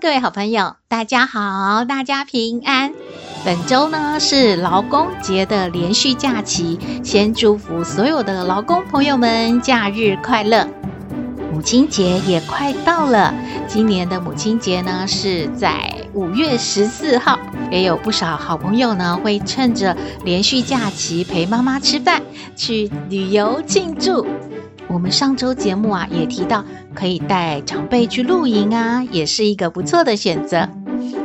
各位好朋友，大家好，大家平安。本周呢是劳工节的连续假期，先祝福所有的劳工朋友们假日快乐。母亲节也快到了，今年的母亲节呢是在五月十四号，也有不少好朋友呢会趁着连续假期陪妈妈吃饭、去旅游庆祝。我们上周节目啊也提到，可以带长辈去露营啊，也是一个不错的选择。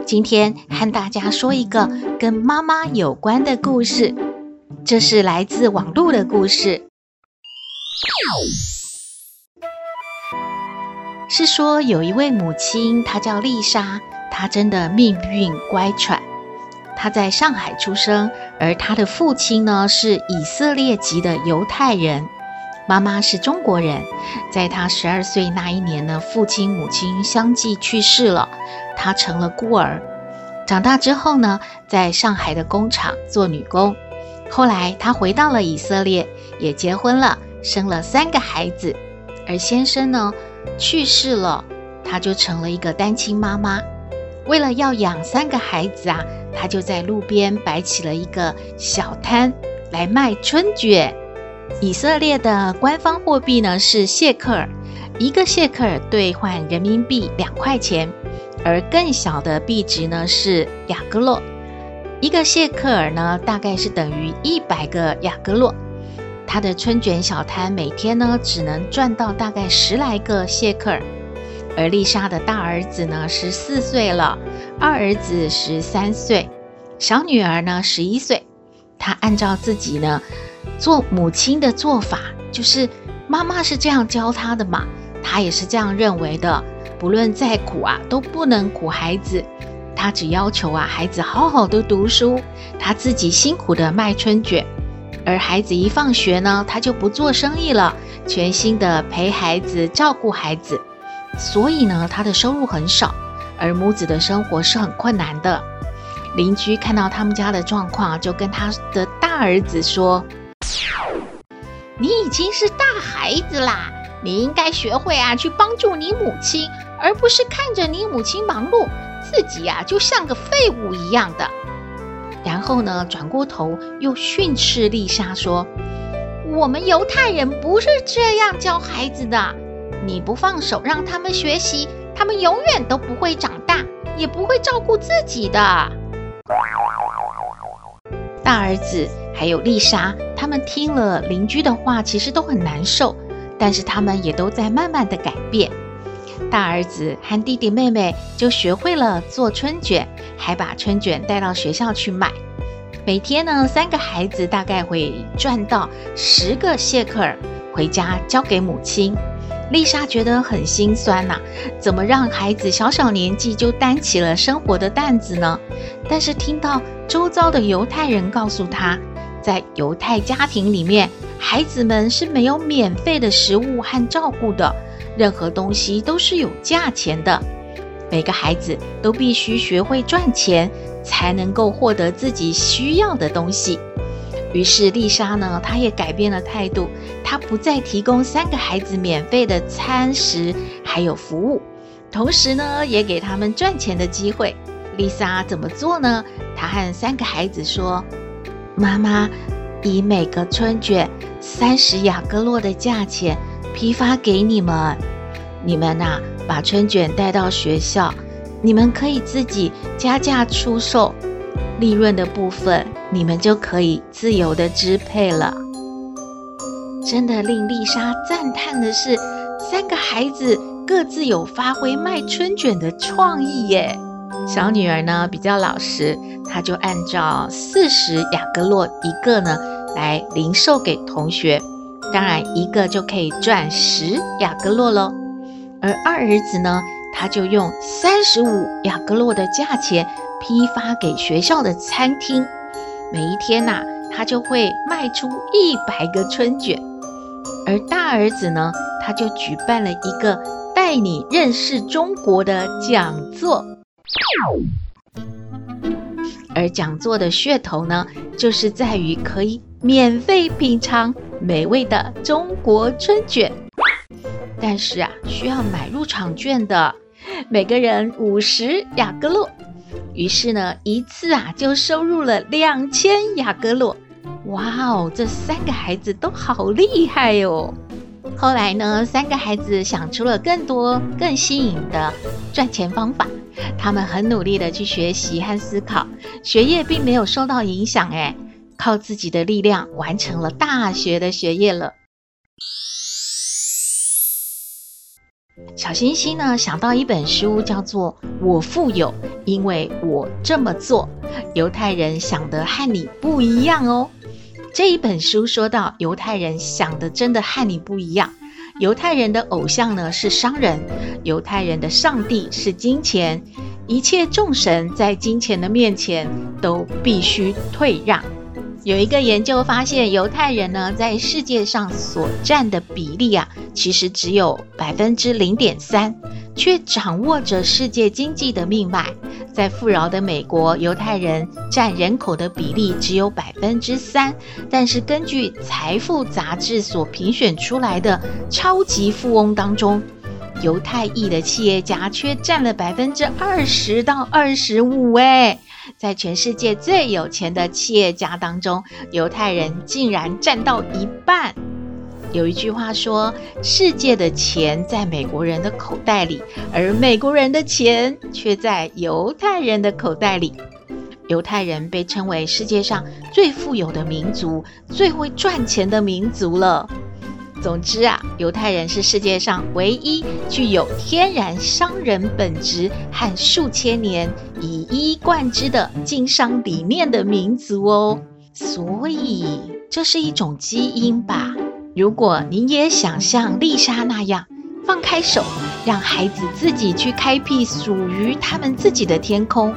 今天和大家说一个跟妈妈有关的故事，这是来自网络的故事。是说有一位母亲，她叫丽莎，她真的命运乖舛。她在上海出生，而她的父亲呢是以色列籍的犹太人，妈妈是中国人。在她十二岁那一年呢，父亲母亲相继去世了，她成了孤儿。长大之后呢，在上海的工厂做女工。后来她回到了以色列，也结婚了，生了三个孩子，而先生呢，去世了，她就成了一个单亲妈妈。为了要养三个孩子啊，她就在路边摆起了一个小摊来卖春卷。以色列的官方货币呢是谢克尔，一个谢克尔兑换人民币两块钱，而更小的币值呢是雅各洛，一个谢克尔呢大概是等于一百个雅各洛。他的春卷小摊每天呢，只能赚到大概十来个谢克尔，而丽莎的大儿子呢，十四岁了，二儿子十三岁，小女儿呢，十一岁。她按照自己呢，做母亲的做法，就是妈妈是这样教他的嘛，他也是这样认为的。不论再苦啊，都不能苦孩子。他只要求啊，孩子好好的读书，他自己辛苦的卖春卷。而孩子一放学呢，他就不做生意了，全心的陪孩子、照顾孩子，所以呢，他的收入很少，而母子的生活是很困难的。邻居看到他们家的状况，就跟他的大儿子说：“你已经是大孩子啦，你应该学会啊，去帮助你母亲，而不是看着你母亲忙碌，自己呀、啊，就像个废物一样的。”然后呢，转过头又训斥丽莎说：“我们犹太人不是这样教孩子的。你不放手让他们学习，他们永远都不会长大，也不会照顾自己的。”大儿子还有丽莎，他们听了邻居的话，其实都很难受，但是他们也都在慢慢的改变。大儿子和弟弟妹妹就学会了做春卷，还把春卷带到学校去卖。每天呢，三个孩子大概会赚到十个谢克尔，回家交给母亲。丽莎觉得很心酸呐、怎么让孩子小小年纪就担起了生活的担子呢？但是听到周遭的犹太人告诉她，在犹太家庭里面，孩子们是没有免费的食物和照顾的。任何东西都是有价钱的，每个孩子都必须学会赚钱，才能够获得自己需要的东西。于是丽莎呢，她也改变了态度，她不再提供三个孩子免费的餐食，还有服务，同时呢，也给他们赚钱的机会。丽莎怎么做呢？她和三个孩子说：“妈妈，以每个春卷三十雅各洛的价钱。”批发给你们，你们呐、把春卷带到学校，你们可以自己加价出售，利润的部分你们就可以自由的支配了。真的令丽莎赞叹的是，三个孩子各自有发挥卖春卷的创意耶。小女儿呢比较老实，她就按照四十雅各洛一个呢来零售给同学。当然，一个就可以赚十雅各洛喽。而二儿子呢，他就用三十五雅各洛的价钱批发给学校的餐厅。每一天呐、他就会卖出一百个春卷。而大儿子呢，他就举办了一个带你认识中国的讲座。而讲座的噱头呢，就是在于可以免费品尝美味的中国春卷。但是啊，需要买入场券的，每个人五十亚格洛。于是呢，一次啊就收入了两千亚格洛。哇哦，这三个孩子都好厉害哦！后来呢，三个孩子想出了更多更新颖的赚钱方法。他们很努力的去学习和思考，学业并没有受到影响，哎，靠自己的力量完成了大学的学业了。小星星呢，想到一本书，叫做《我富有，因为我这么做》。犹太人想的和你不一样哦。这一本书说到，犹太人想的真的和你不一样。犹太人的偶像呢是商人，犹太人的上帝是金钱，一切众神在金钱的面前都必须退让。有一个研究发现，犹太人呢在世界上所占的比例啊，其实只有百分之零点三，却掌握着世界经济的命脉。在富饶的美国，犹太人占人口的比例只有百分之三，但是根据《财富》杂志所评选出来的超级富翁当中，犹太裔的企业家却占了百分之二十到二十五。哎，在全世界最有钱的企业家当中，犹太人竟然占到一半。有一句话说：“世界的钱在美国人的口袋里，而美国人的钱却在犹太人的口袋里。”犹太人被称为世界上最富有的民族，最会赚钱的民族了。总之啊，犹太人是世界上唯一具有天然商人本质和数千年以一贯之的经商理念的民族哦。所以，这是一种基因吧。如果您也想像丽莎那样放开手，让孩子自己去开辟属于他们自己的天空，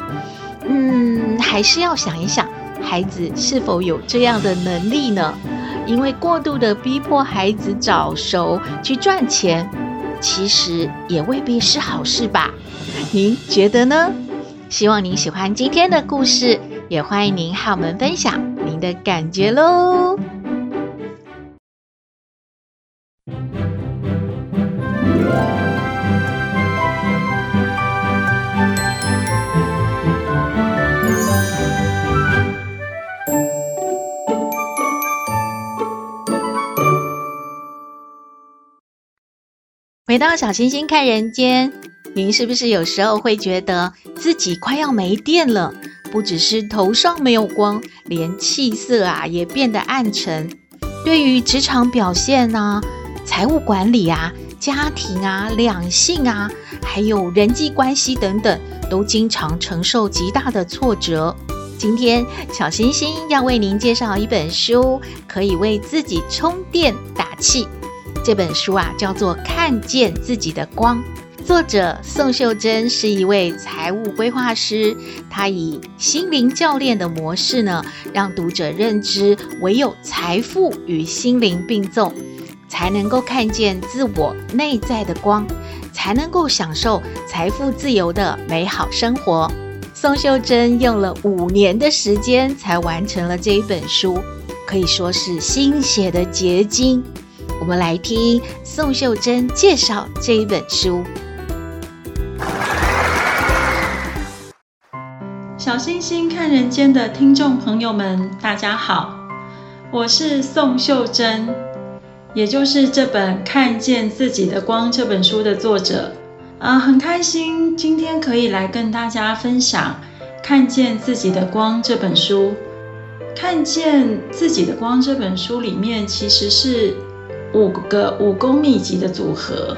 嗯，还是要想一想，孩子是否有这样的能力呢？因为过度的逼迫孩子早熟去赚钱，其实也未必是好事吧？您觉得呢？希望您喜欢今天的故事，也欢迎您和我们分享您的感觉喽。回到小星星看人间，您是不是有时候会觉得自己快要没电了？不只是头上没有光，连气色啊也变得暗沉。对于职场表现啊、财务管理啊、家庭啊、两性啊，还有人际关系等等，都经常承受极大的挫折。今天小星星要为您介绍一本书，可以为自己充电打气。这本书啊，叫做《看见自己的光》，作者宋秀珍是一位财务规划师，他以心灵教练的模式呢，让读者认知，唯有财富与心灵并重，才能够看见自我内在的光，才能够享受财富自由的美好生活。宋秀珍用了五年的时间才完成了这一本书，可以说是心血的结晶。我们来听宋秀珍介绍这一本书。小星星看人间的听众朋友们，大家好，我是宋秀珍，也就是这本《看见自己的光》这本书的作者。啊，很开心今天可以来跟大家分享《看见自己的光》这本书。《看见自己的光》这本书里面其实是。五个武功秘籍的组合，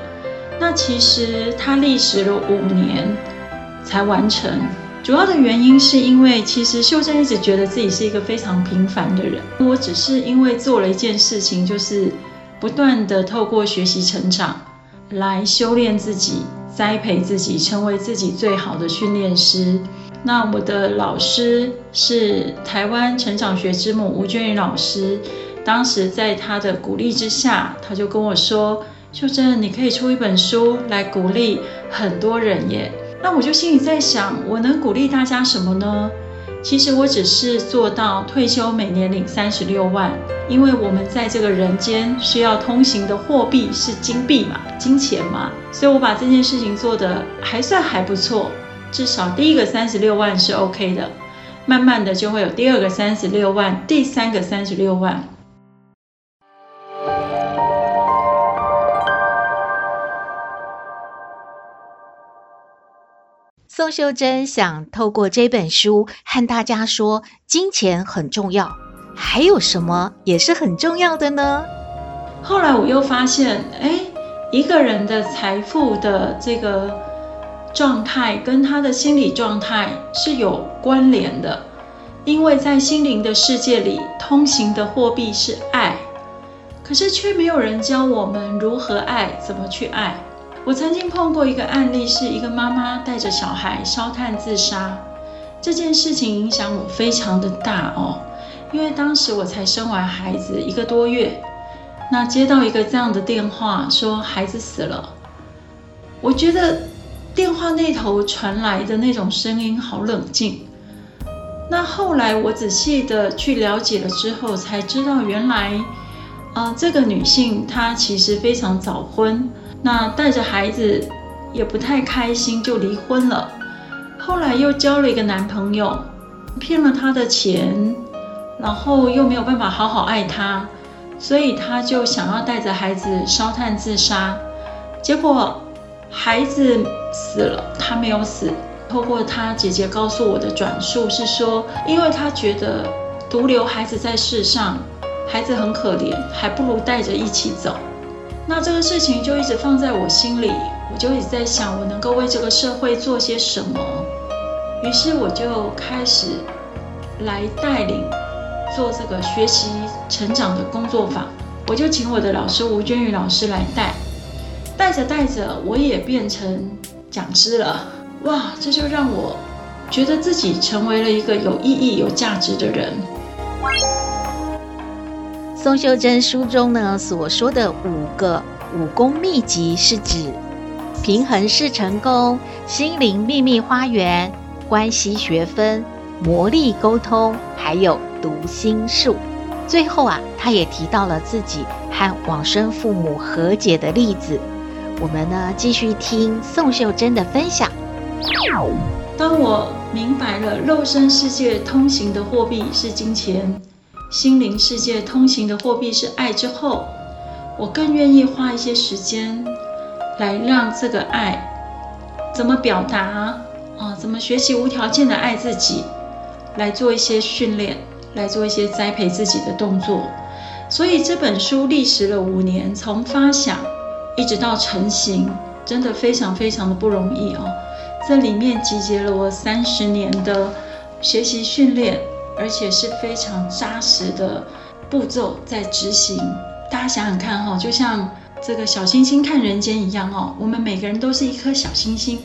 那其实它历时了五年才完成。主要的原因是因为，其实秀珍一直觉得自己是一个非常平凡的人。我只是因为做了一件事情，就是不断地透过学习成长来修炼自己，栽培自己，成为自己最好的训练师。那我的老师是台湾成长学之母吴娟云老师，当时在他的鼓励之下，他就跟我说：“秀珍，你可以出一本书来鼓励很多人耶。”那我就心里在想，我能鼓励大家什么呢？其实我只是做到退休每年领三十六万，因为我们在这个人间需要通行的货币是金币嘛，金钱嘛，所以我把这件事情做得还算还不错。至少第一个三十六万是 OK 的，慢慢的就会有第二个三十六万，第三个三十六万。宋秀珍想透过这本书和大家说，金钱很重要，还有什么也是很重要的呢？后来我又发现，哎，一个人的财富的这个。状态跟他的心理状态是有关联的，因为在心灵的世界里，通行的货币是爱，可是却没有人教我们如何爱，怎么去爱。我曾经碰过一个案例，是一个妈妈带着小孩烧炭自杀，这件事情影响我非常的大哦，因为当时我才生完孩子一个多月，那接到一个这样的电话，说孩子死了，我觉得。电话那头传来的那种声音好冷静。那后来我仔细的去了解了之后，才知道原来，啊、呃，这个女性她其实非常早婚，那带着孩子也不太开心，就离婚了。后来又交了一个男朋友，骗了她的钱，然后又没有办法好好爱她，所以她就想要带着孩子烧炭自杀，结果。孩子死了，他没有死。透过他姐姐告诉我的转述是说，因为他觉得独留孩子在世上，孩子很可怜，还不如带着一起走。那这个事情就一直放在我心里，我就一直在想，我能够为这个社会做些什么。于是我就开始来带领做这个学习成长的工作坊，我就请我的老师吴娟宇老师来带。带着带着，我也变成讲师了。哇，这就让我觉得自己成为了一个有意义、有价值的人。宋秀珍书中呢所说的五个武功秘籍，是指平衡式成功、心灵秘密花园、关系学分、魔力沟通，还有读心术。最后啊，他也提到了自己和往生父母和解的例子。我们呢，继续听宋秀珍的分享。当我明白了肉身世界通行的货币是金钱，心灵世界通行的货币是爱之后，我更愿意花一些时间来让这个爱怎么表达啊？怎么学习无条件的爱自己，来做一些训练，来做一些栽培自己的动作。所以这本书历时了五年，从发想。一直到成型，真的非常非常的不容易哦。这里面集结了我三十年的学习训练，而且是非常扎实的步骤在执行。大家想想看哈，就像这个小星星看人间一样哦，我们每个人都是一颗小星星。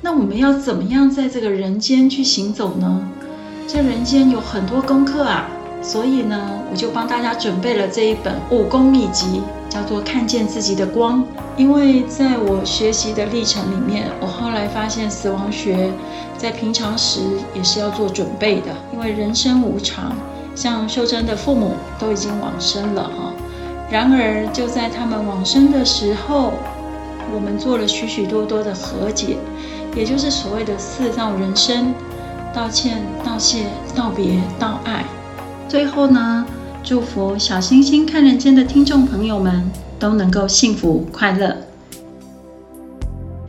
那我们要怎么样在这个人间去行走呢？在人间有很多功课啊。所以呢，我就帮大家准备了这一本武功秘籍，叫做《看见自己的光》。因为在我学习的历程里面，我后来发现死亡学在平常时也是要做准备的，因为人生无常。像秀珍的父母都已经往生了哈，然而就在他们往生的时候，我们做了许许多多的和解，也就是所谓的四道人生：道歉、道谢、道别、道爱。最后呢，祝福小星星看人间的听众朋友们都能够幸福快乐。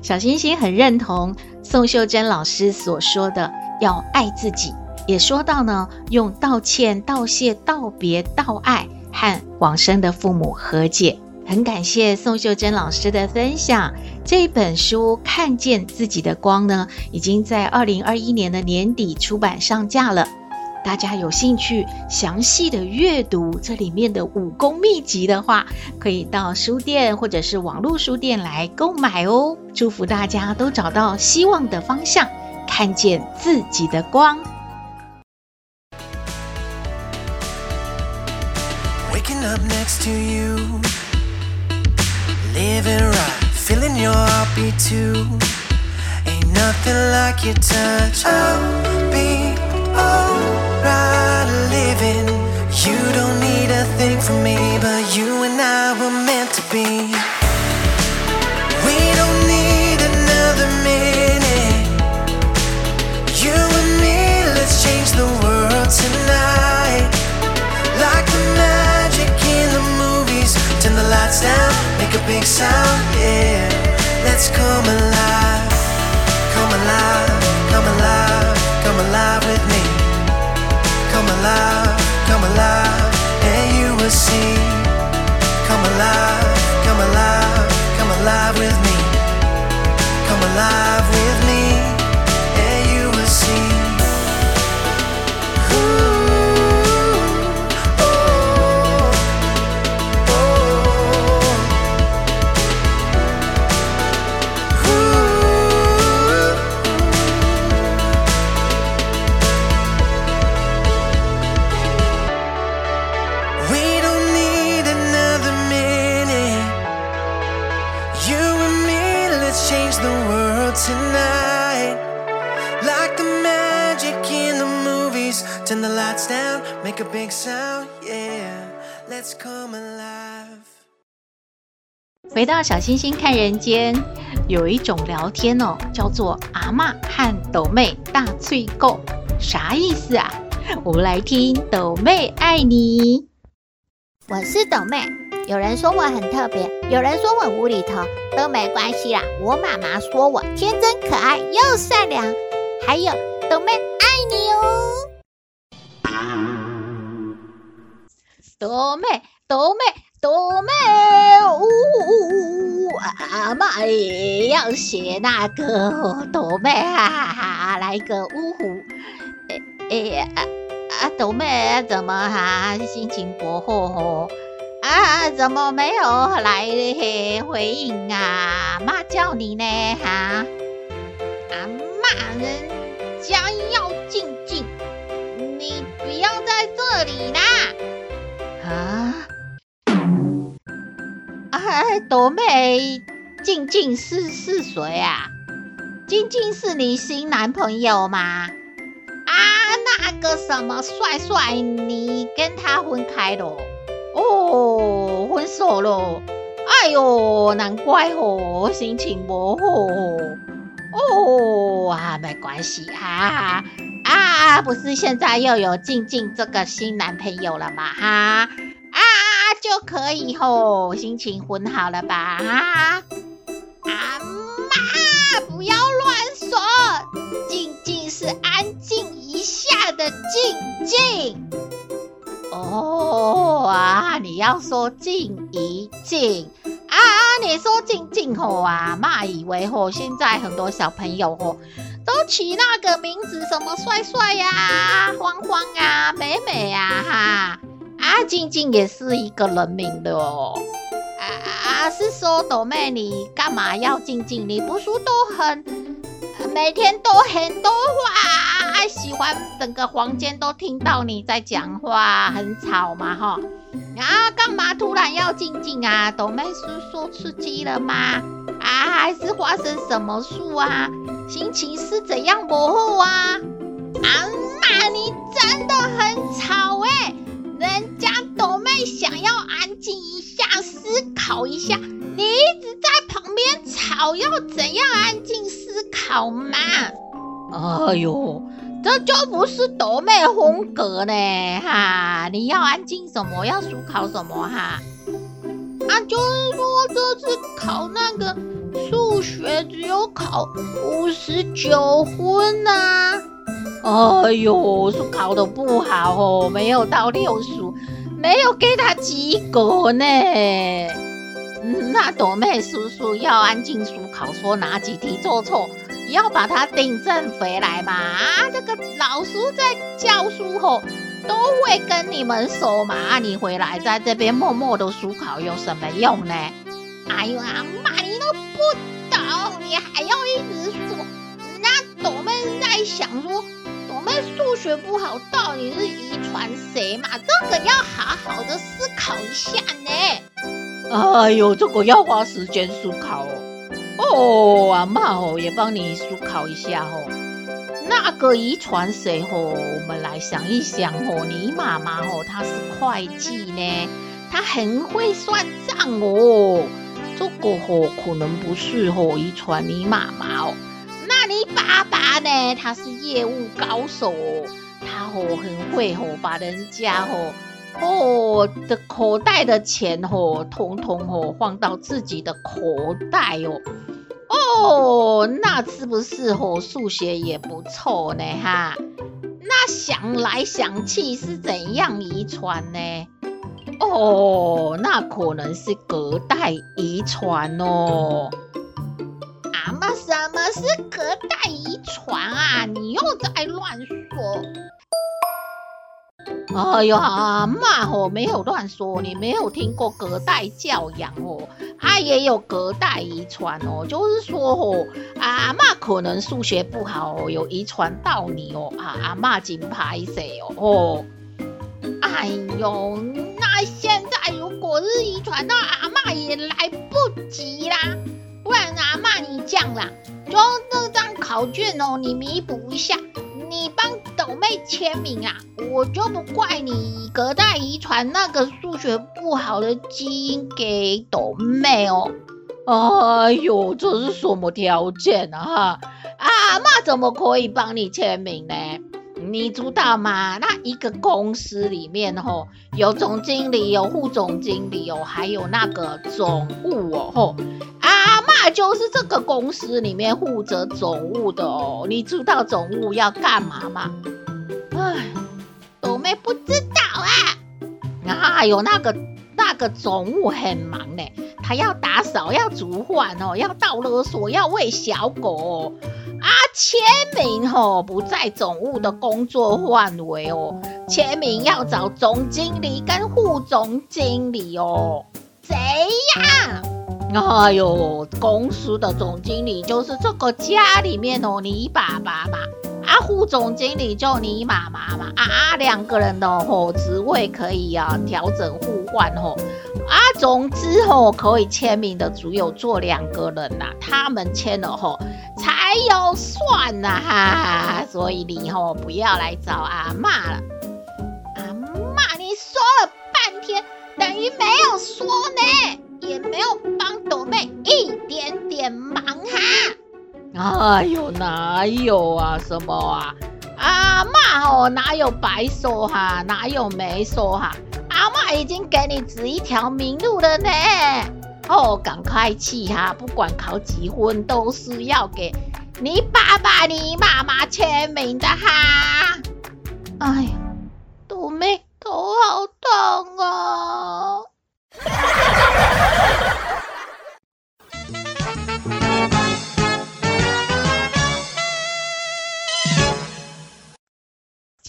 小星星很认同宋秀珍老师所说的要爱自己，也说到呢，用道歉、道谢、道别、道爱和往生的父母和解。很感谢宋秀珍老师的分享。这本书《看见自己的光》呢，已经在二零二一年的年底出版上架了。大家有兴趣详细的阅读这里面的武功秘籍的话，可以到书店或者是网络书店来购买哦。祝福大家都找到希望的方向，看见自己的光。Waking up next to you, living right, feeling your heartbeat too. Ain't nothing like your touch. I'll be You don't need a thing from me, but you and I were meant to be. Alive, come alive, and you will see. Come alive, come alive, come alive with me. Come alive with me, 回到小星星看人间，有一种聊天哦，叫做阿嬷和斗妹大脆购，啥意思啊？我们来听斗妹爱你。我是斗妹，有人说我很特别，有人说我无厘头，都没关系啦。我妈妈说我天真可爱又善良，还有斗妹爱你哦。斗妹，斗妹，斗妹，呜呜呜！阿妈也要写那个斗妹，哈哈，来个呜呼！哎哎啊啊！斗妹怎么哈心情不好？啊，怎么没有来回应啊？妈叫你呢哈？阿妈，人家要静静，你不要在这里啦！啊！哎，斗妹，静静是是谁啊？静静是你新男朋友吗？啊，那个什么帅帅，你跟他分开了？哦，分手了。哎呦，难怪哦，心情不好。哦啊，没关系哈。啊，不是现在又有静静这个新男朋友了吗？哈啊，那就可以吼，心情很好了吧？啊，阿嬷不要乱说，静静是安静一下的静静。哦啊，你要说静一静啊，你说静静吼啊，妈以为吼，现在很多小朋友吼。都起那个名字，什么帅帅呀、欢欢啊、美美呀，哈啊，静静也是一个人名的哦。啊啊，是说斗妹，你干嘛要静静？你不是都很，每天都很多话，喜欢整个房间都听到你在讲话，很吵嘛，哈。啊，干嘛突然要静静啊？斗妹是说吃鸡了吗？啊，还是发生什么事啊？心情是怎样模糊啊？阿嬷，你真的很吵哎、人家斗妹想要安静一下，思考一下，你一直在旁边吵，要怎样安静思考嘛？哎呦，这就不是斗妹风格呢！哈，你要安静什么？要思考什么？哈？啊，就是说这次考那个。数学只有考五十九分呐、啊！哎呦，是考的不好哦，没有到六十，没有给他及格呢。那朵妹叔叔要安静思考，说哪几题做错，要把它订正回来嘛。啊，这个老师在教书后都会跟你们说嘛。你回来在这边默默的思考有什么用呢？哎呦，阿妈，你都不懂，你还要一直说。那朵妹在想说，数学不好，到底是遗传谁嘛？这个要好好的思考一下呢。哎呦，这个要花时间思考哦。哦，阿妈哦，也帮你思考一下哦。那个遗传谁哦？我们来想一想哦。你妈妈哦，她是会计呢，她很会算账哦。这个哦，可能不是哦，遗传你妈妈哦。你爸爸呢？他是业务高手，他哦很会哦，把人家哦哦的口袋的钱哦，统统哦放到自己的口袋哦。哦，那是不是哦？数学也不错呢，哈。那想来想去是怎样遗传呢？哦，那可能是隔代遗传哦。什么是隔代遗传啊？你又在乱说。哎呦，阿嬷哦，没有乱说，你没有听过隔代教养哦，啊也有隔代遗传哦，就是说哦，阿嬷可能数学不好哦，有遗传到你哦，啊阿嬷真歹势哦，哦，哎呦，那现在如果是遗传到阿嬷也来不及啦，不然阿骂你这样啦，就这张考卷哦，你弥补一下。你帮斗妹签名啊，我就不怪你隔代遗传那个数学不好的基因给斗妹哦。哎呦，这是什么条件啊？哈，阿妈怎么可以帮你签名呢？你知道吗？那一个公司里面吼，有总经理，有副总经理哦，还有那个总务哦，吼。啊那就是这个公司里面负责总务的哦，你知道总务要干嘛吗？哎，斗妹不知道啊。啊，有那个那个总务很忙呢，他要打扫，要煮饭哦，要倒垃圾，要喂小狗哦。啊，签名哦，不在总务的工作范围哦，签名要找总经理跟副总经理哦。谁呀？哎呦，公司的总经理就是这个家里面哦，你爸爸嘛，啊，副总经理就你妈妈嘛，啊，两个人的哦职位可以啊调整互换哦，啊，总之哦可以签名的只有做两个人呐，他们签了后才有算呐，哈哈，所以你哦不要来找阿嬷了，阿嬷，你说了半天等于没有说呢。也没有帮朵妹一点点忙哈！哎呦，哪有啊？什么啊？阿嬷哦，哪有白说哈？哪有没说哈？阿嬷已经给你指一条明路了呢！哦，赶快去哈！不管考几分，都是要给你爸爸、你妈妈签名的哈！哎呀，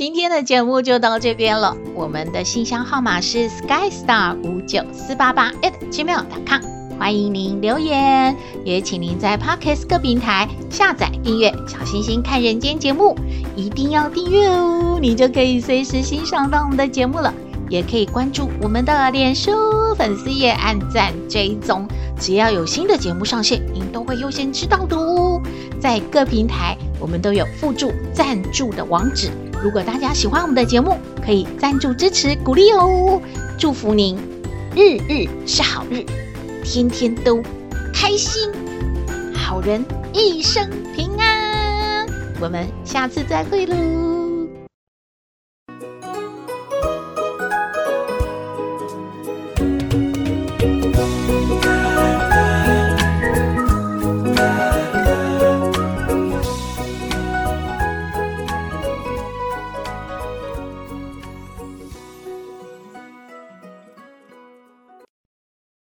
今天的节目就到这边了。我们的信箱号码是 skystar 五九四八八 at gmail.com，欢迎您留言，也请您在 Podcast 各平台下载订阅《小星星看人间》节目，一定要订阅哦，你就可以随时欣赏到我们的节目了。也可以关注我们的脸书粉丝页，按赞追踪，只要有新的节目上线，您都会优先知道的哦。在各平台，我们都有附注赞助的网址，如果大家喜欢我们的节目，可以赞助支持鼓励哦。祝福您日日是好日，天天都开心，好人一生平安。我们下次再会喽。